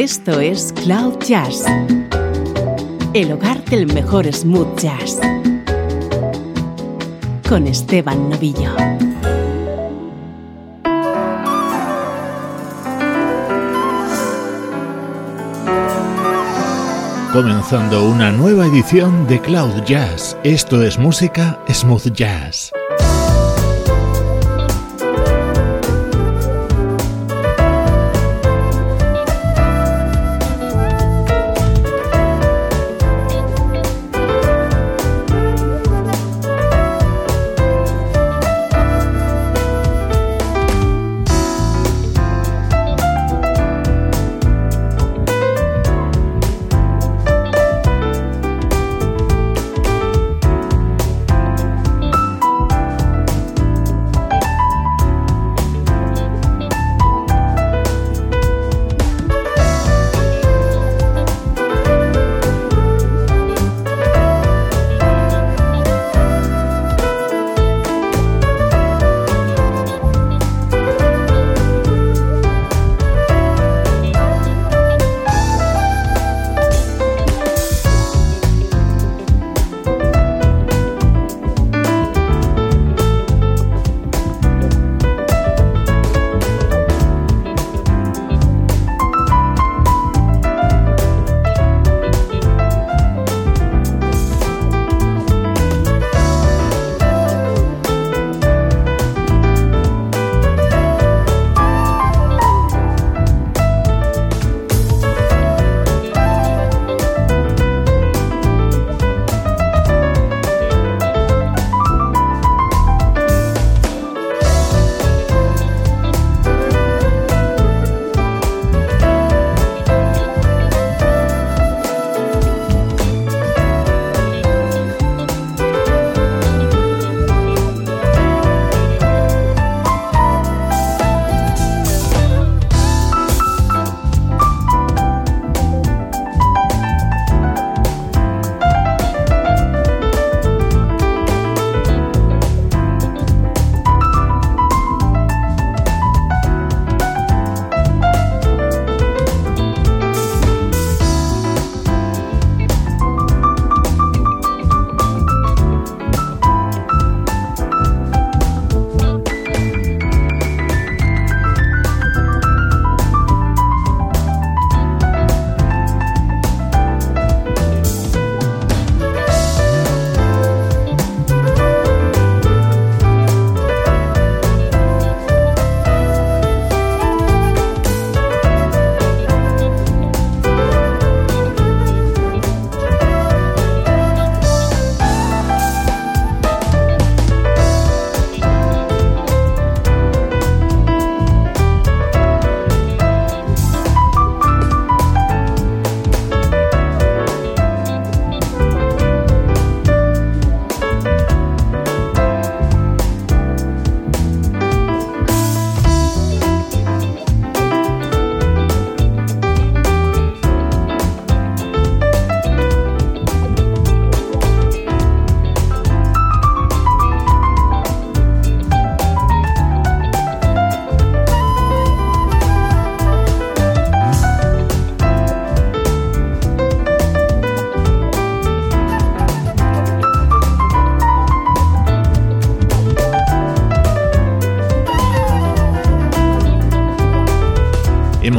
Esto es Cloud Jazz, el hogar del mejor smooth jazz, con Esteban Novillo. Comenzando una nueva edición de Cloud Jazz. Esto es música smooth jazz.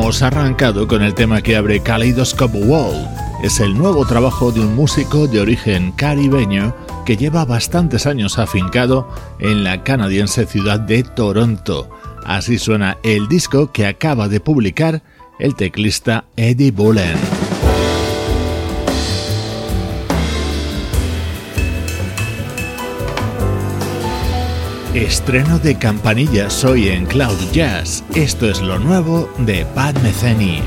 Arrancado con el tema que abre Kaleidoscope Wall. Es el nuevo trabajo de un músico de origen caribeño que lleva bastantes años afincado en la canadiense ciudad de Toronto. Así suena el disco que acaba de publicar el teclista Eddie Bullen. Estreno de campanillas hoy en Cloud Jazz. Esto es lo nuevo de Pat Metheny.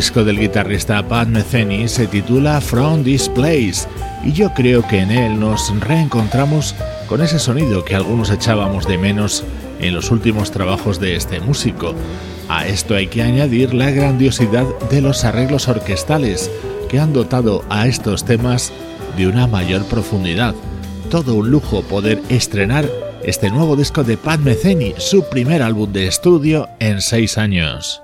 Disco del guitarrista Pat Metheny se titula From This Place y yo creo que en él nos reencontramos con ese sonido que algunos echábamos de menos en los últimos trabajos de este músico. A esto hay que añadir la grandiosidad de los arreglos orquestales que han dotado a estos temas de una mayor profundidad. Todo un lujo poder estrenar este nuevo disco de Pat Metheny, su primer álbum de estudio en seis años.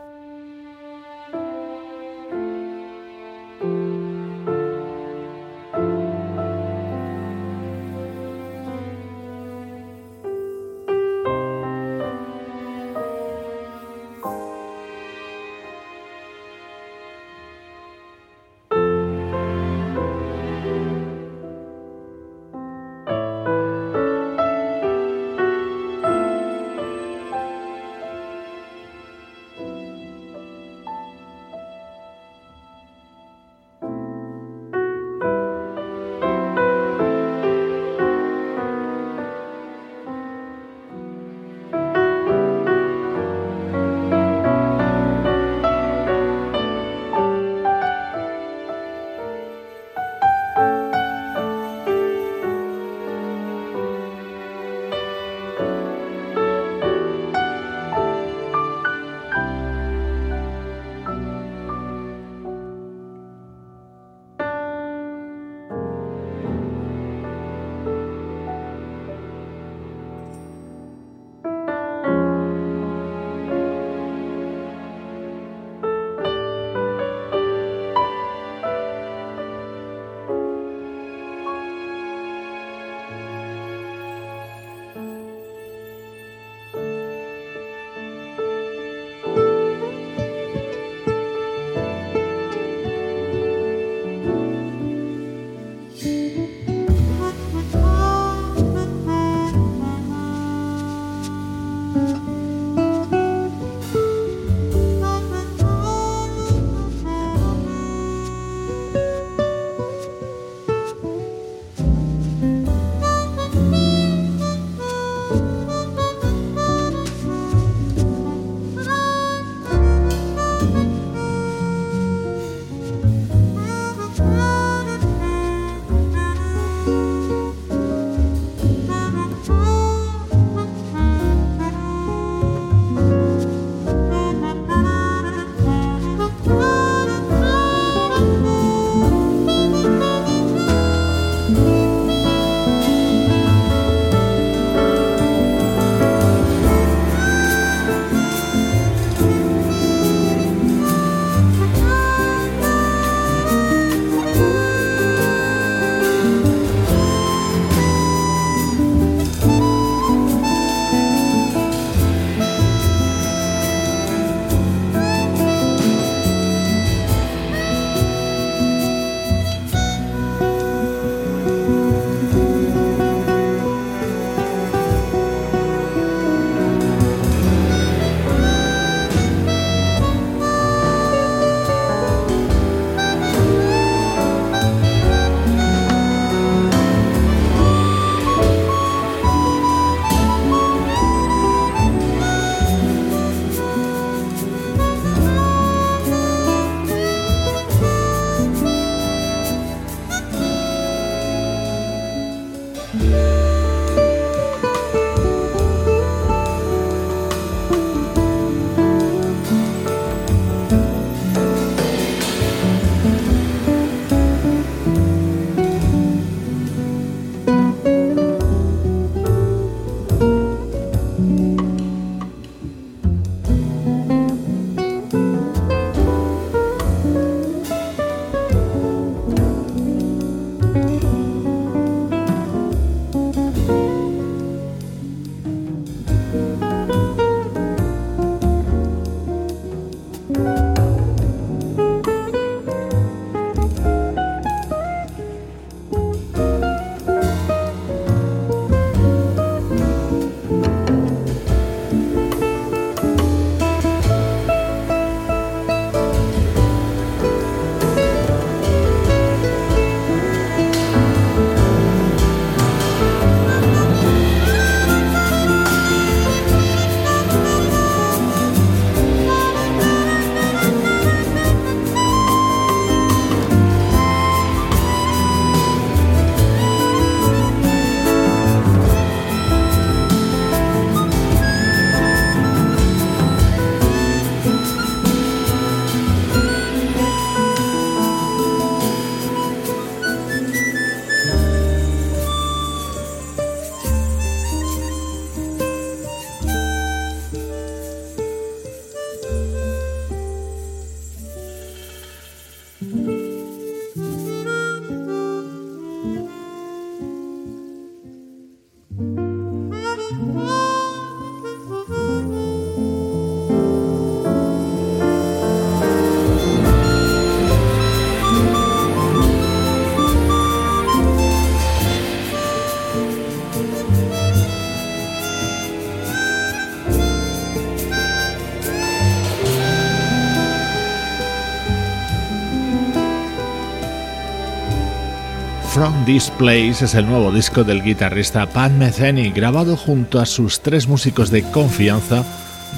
From This Place es el nuevo disco del guitarrista Pat Metheny, grabado junto a sus tres músicos de confianza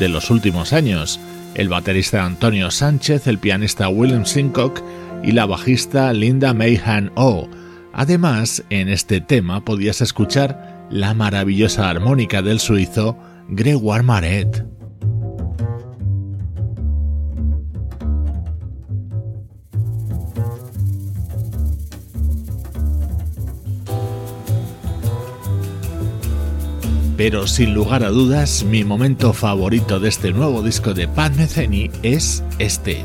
de los últimos años, el baterista Antonio Sánchez, el pianista William Sincock y la bajista Linda Mayhan O. Además, en este tema podías escuchar la maravillosa armónica del suizo Gregoire Maret. Pero sin lugar a dudas mi momento favorito de este nuevo disco de Pat Metheny es este.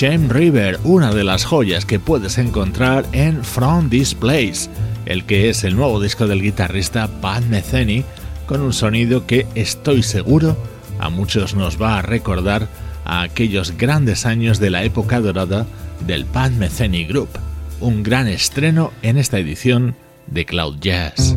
Shame River, una de las joyas que puedes encontrar en From This Place, el que es el nuevo disco del guitarrista Pat Metheny, con un sonido que estoy seguro a muchos nos va a recordar a aquellos grandes años de la época dorada del Pat Metheny Group, un gran estreno en esta edición de Cloud Jazz.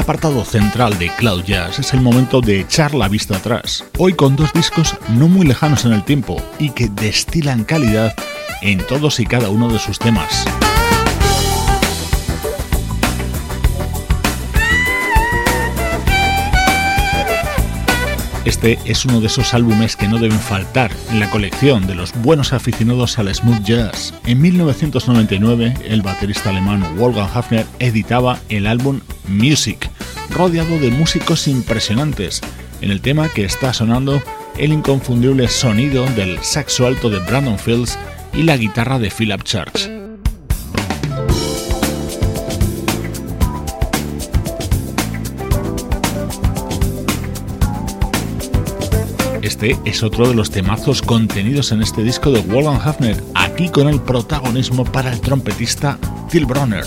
Apartado central de Cloud Jazz es el momento de echar la vista atrás, hoy con dos discos no muy lejanos en el tiempo y que destilan calidad en todos y cada uno de sus temas. Este es uno de esos álbumes que no deben faltar en la colección de los buenos aficionados al smooth jazz. En 1999, el baterista alemán Wolfgang Hafner editaba el álbum Music, rodeado de músicos impresionantes. En el tema que está sonando, el inconfundible sonido del saxo alto de Brandon Fields y la guitarra de Philip Church. Este es otro de los temazos contenidos en este disco de Wolfgang Hafner, aquí con el protagonismo para el trompetista Phil Bronner.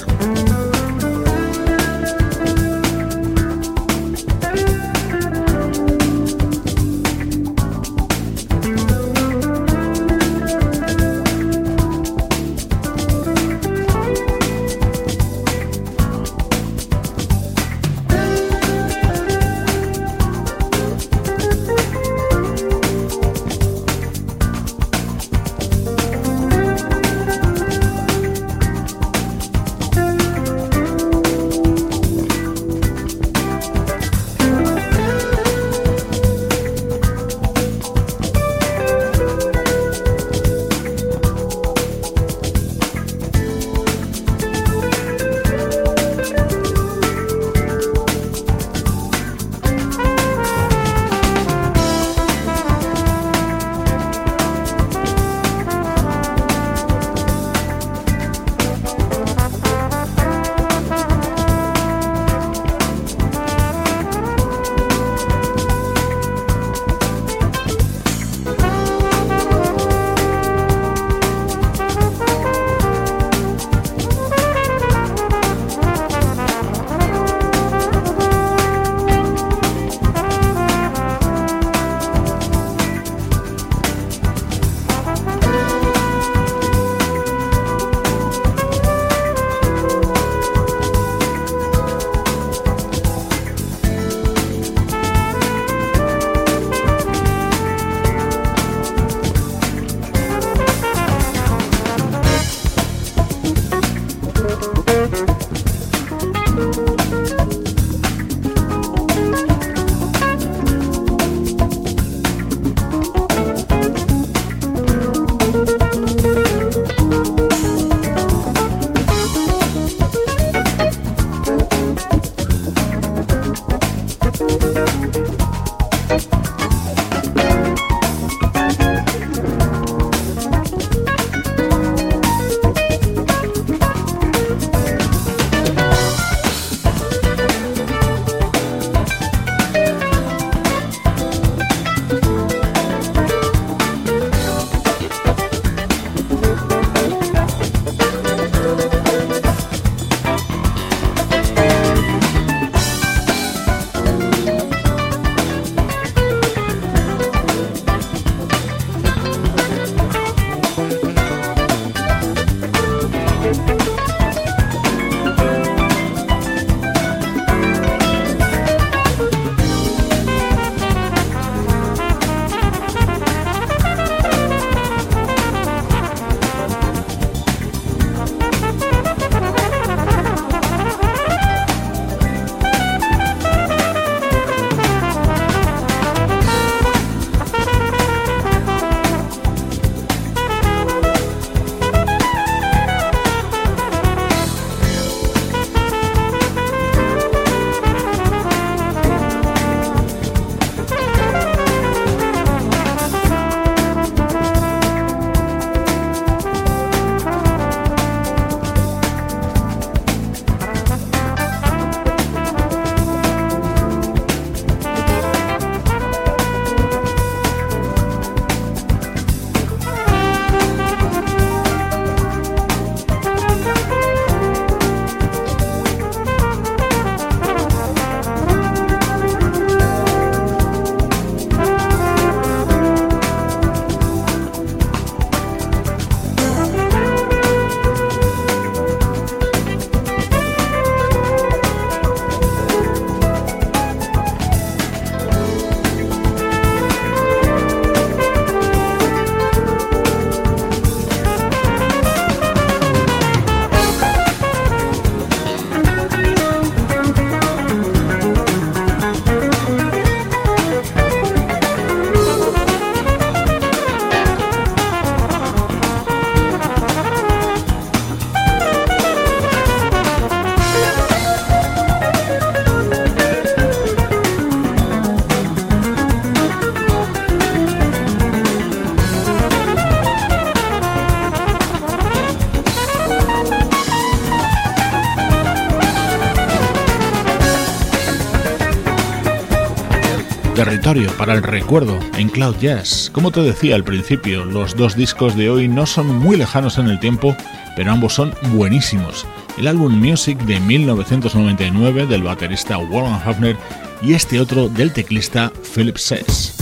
Para el recuerdo en Cloud Jazz. Como te decía al principio, los dos discos de hoy no son muy lejanos en el tiempo, pero ambos son buenísimos. El álbum Music de 1999 del baterista Warren Hafner y este otro del teclista Philip Sess.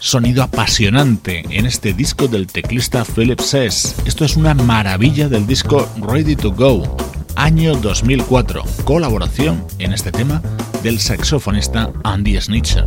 Sonido apasionante en este disco del teclista Philip Sess. Esto es una maravilla del disco Ready to Go, año 2004. Colaboración en este tema del saxofonista Andy Snitcher.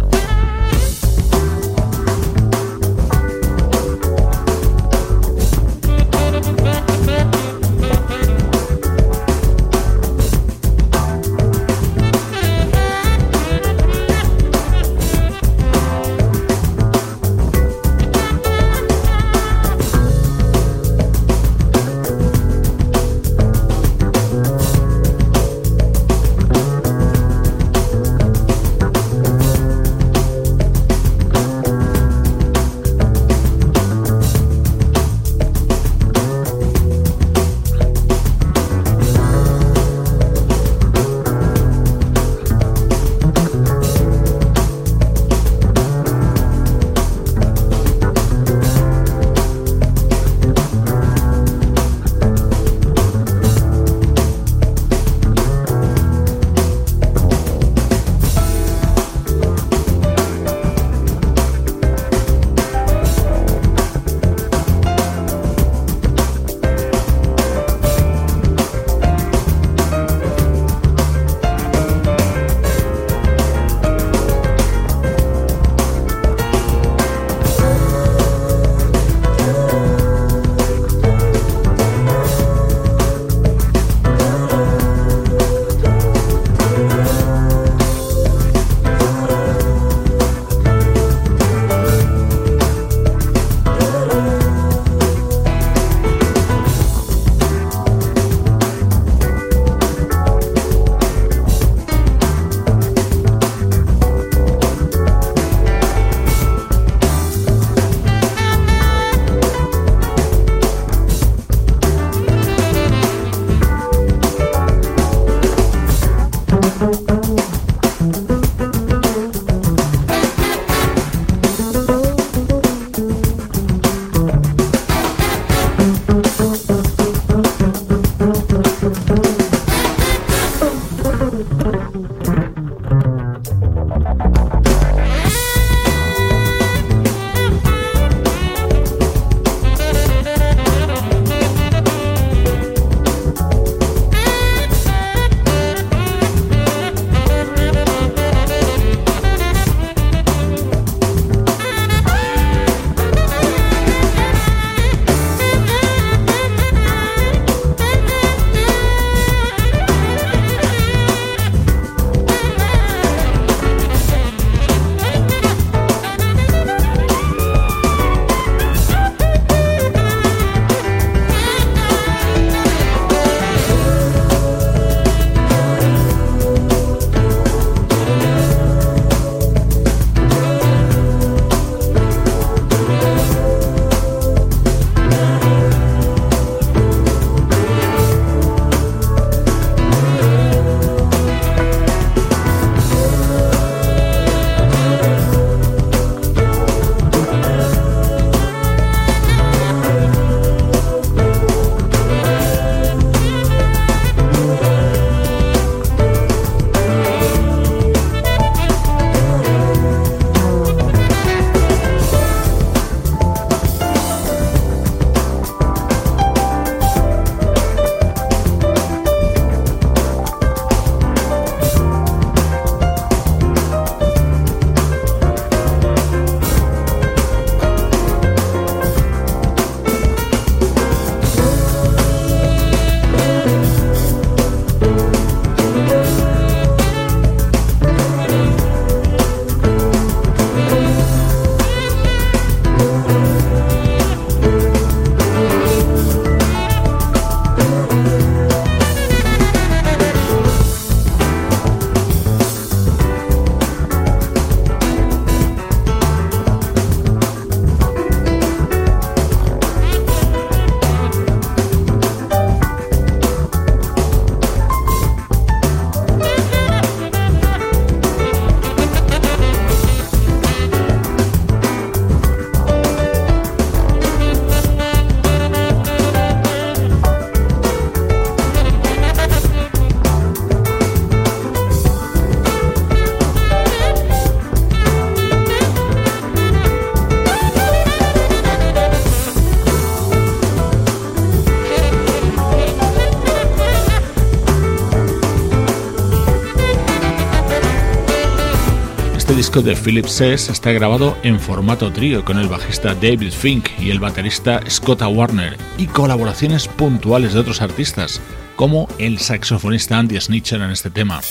Disco de Philip Sess está grabado en formato trío con el bajista David Fink y el baterista Scott Warner y colaboraciones puntuales de otros artistas, como el saxofonista Andy Snitcher en este tema.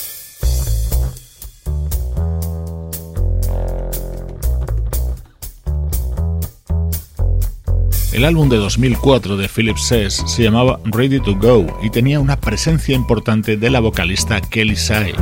El álbum de 2004 de Philip Sess se llamaba Ready to Go y tenía una presencia importante de la vocalista Kelly Sai.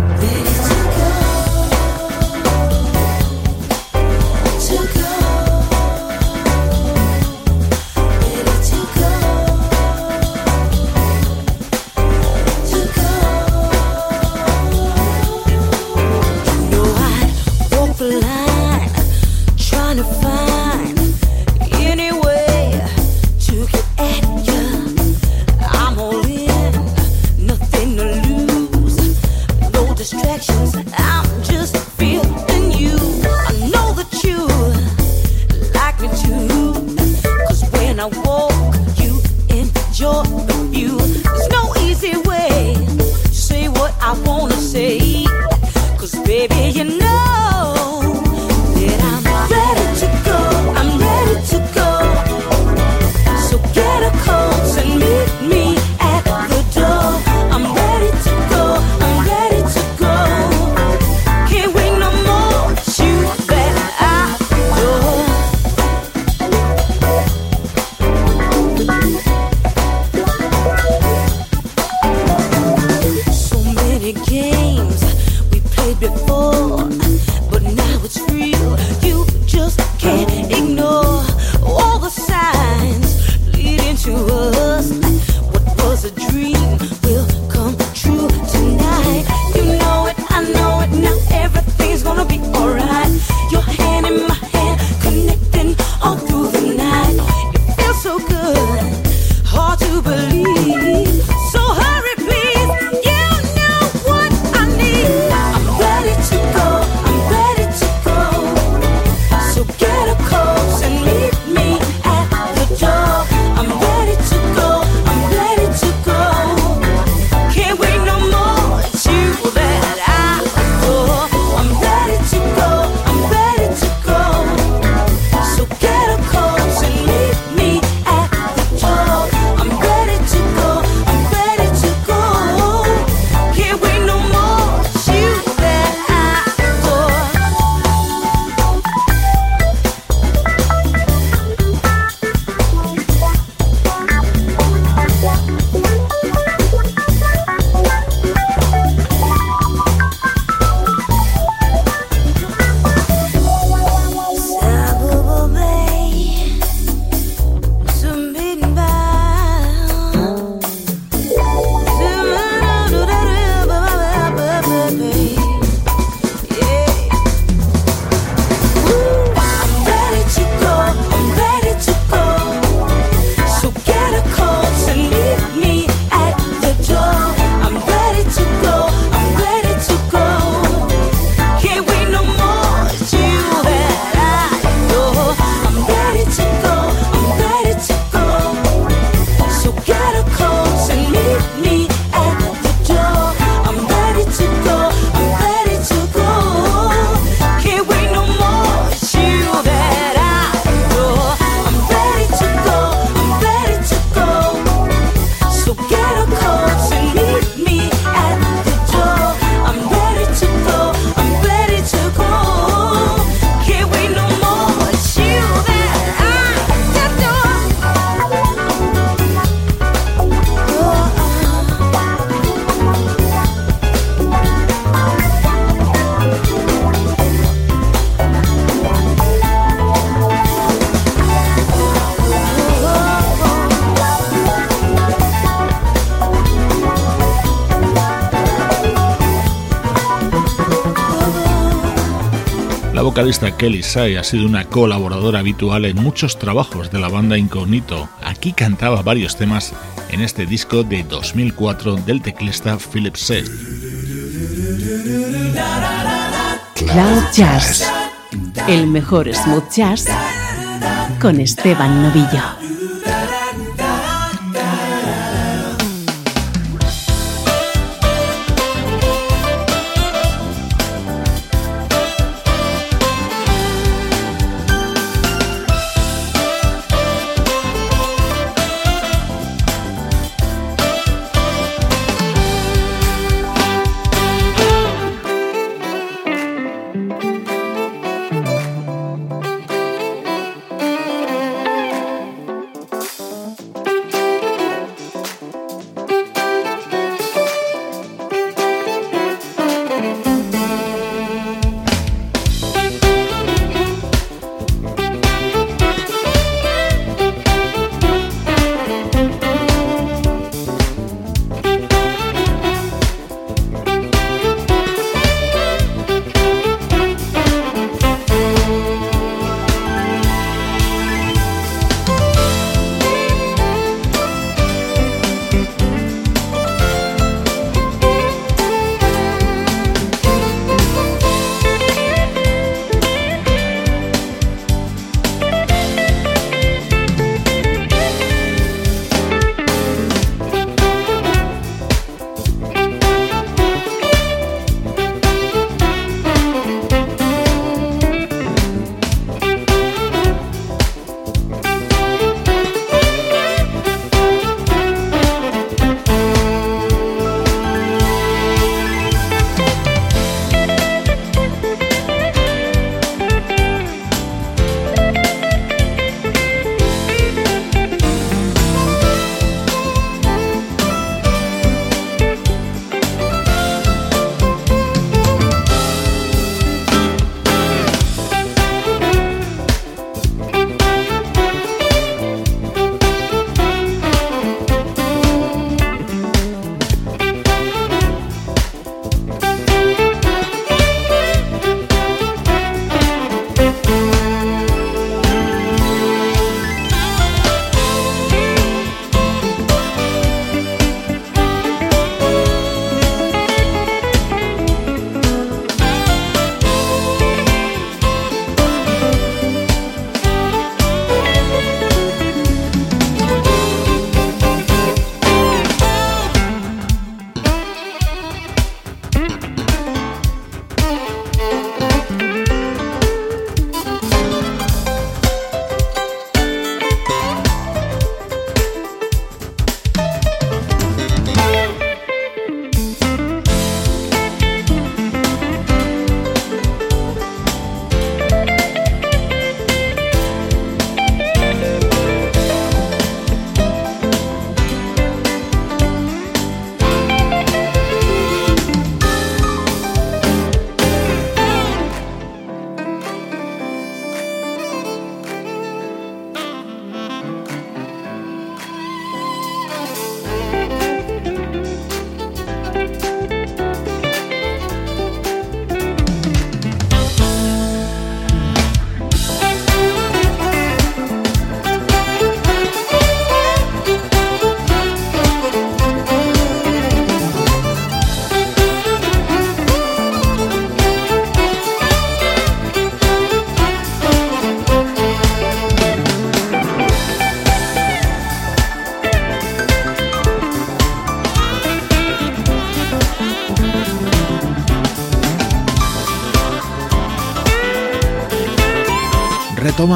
Vocalista Kelly Sai ha sido una colaboradora habitual en muchos trabajos de la banda Incognito. Aquí cantaba varios temas en este disco de 2004 del teclista Philip Seth. Cloud Jazz, el mejor smooth jazz con Esteban Novillo.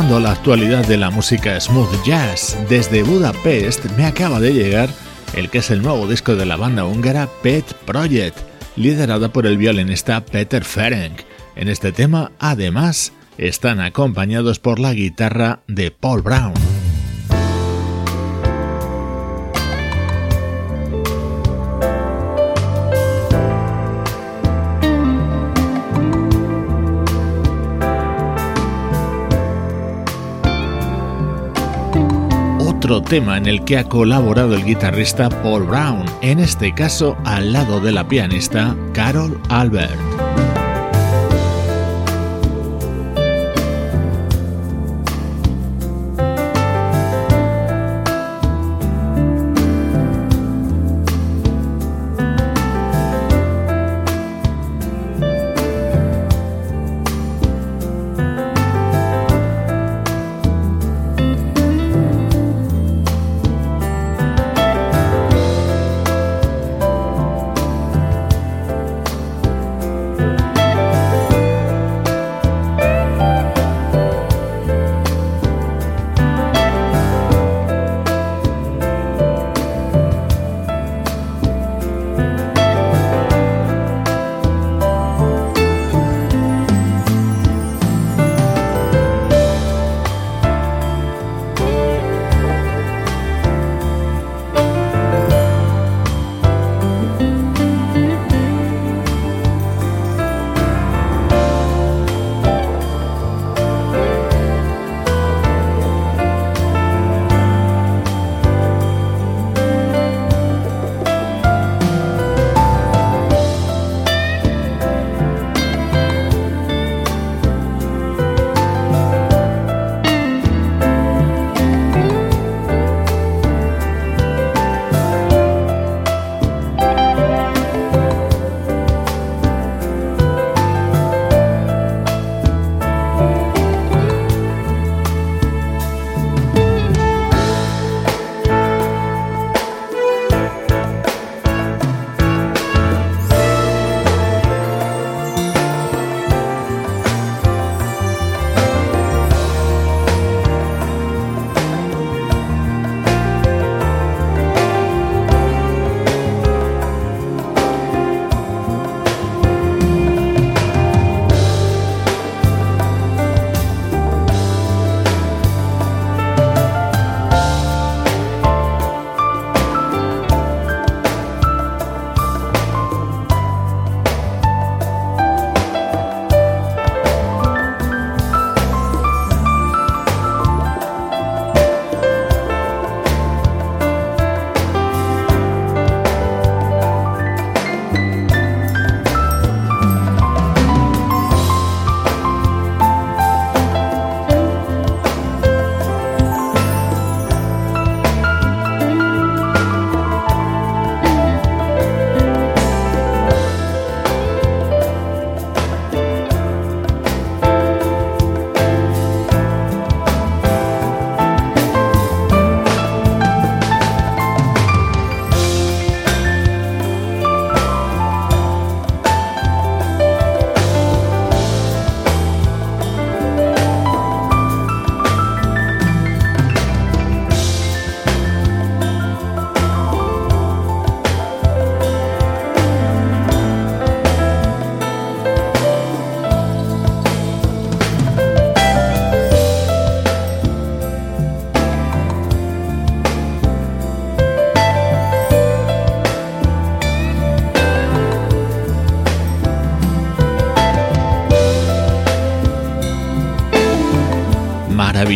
Retomando la actualidad de la música smooth jazz, desde Budapest me acaba de llegar el que es el nuevo disco de la banda húngara Pet Project, liderada por el violinista Peter Ferenc. En este tema, además, están acompañados por la guitarra de Paul Brown. Otro tema en el que ha colaborado el guitarrista Paul Brown, en este caso al lado de la pianista Carol Albert.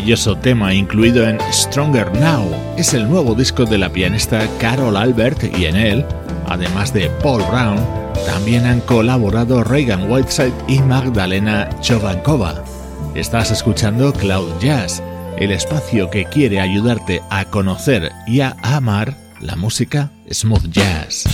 Maravilloso tema incluido en Stronger Now. Es el nuevo disco de la pianista Carol Albert y en él, además de Paul Brown, también han colaborado Reagan Whiteside y Magdalena Chovankova. Estás escuchando Cloud Jazz, el espacio que quiere ayudarte a conocer y a amar la música smooth jazz.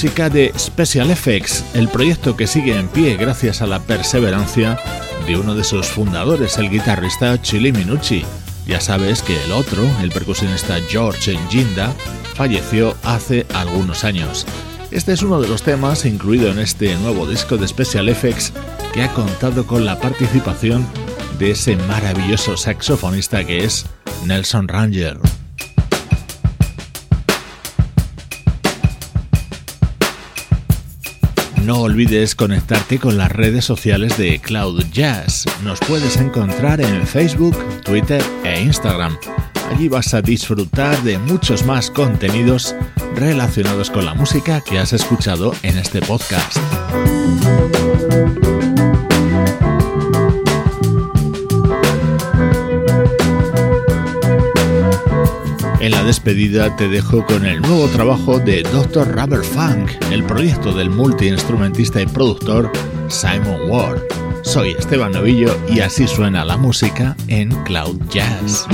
De Special Effects, el proyecto que sigue en pie gracias a la perseverancia de uno de sus fundadores, el guitarrista Chili Minucci. Ya sabes que el otro, el percusionista George Ginda, falleció hace algunos años. Este es uno de los temas incluido en este nuevo disco de Special Effects que ha contado con la participación de ese maravilloso saxofonista que es Nelson Ranger. No olvides conectarte con las redes sociales de Cloud Jazz. Nos puedes encontrar en Facebook, Twitter e Instagram. Allí vas a disfrutar de muchos más contenidos relacionados con la música que has escuchado en este podcast. En la despedida te dejo con el nuevo trabajo de Dr. Rubber Funk, el proyecto del multiinstrumentista y productor Simon Ward. Soy Esteban Novillo y así suena la música en Cloud Jazz.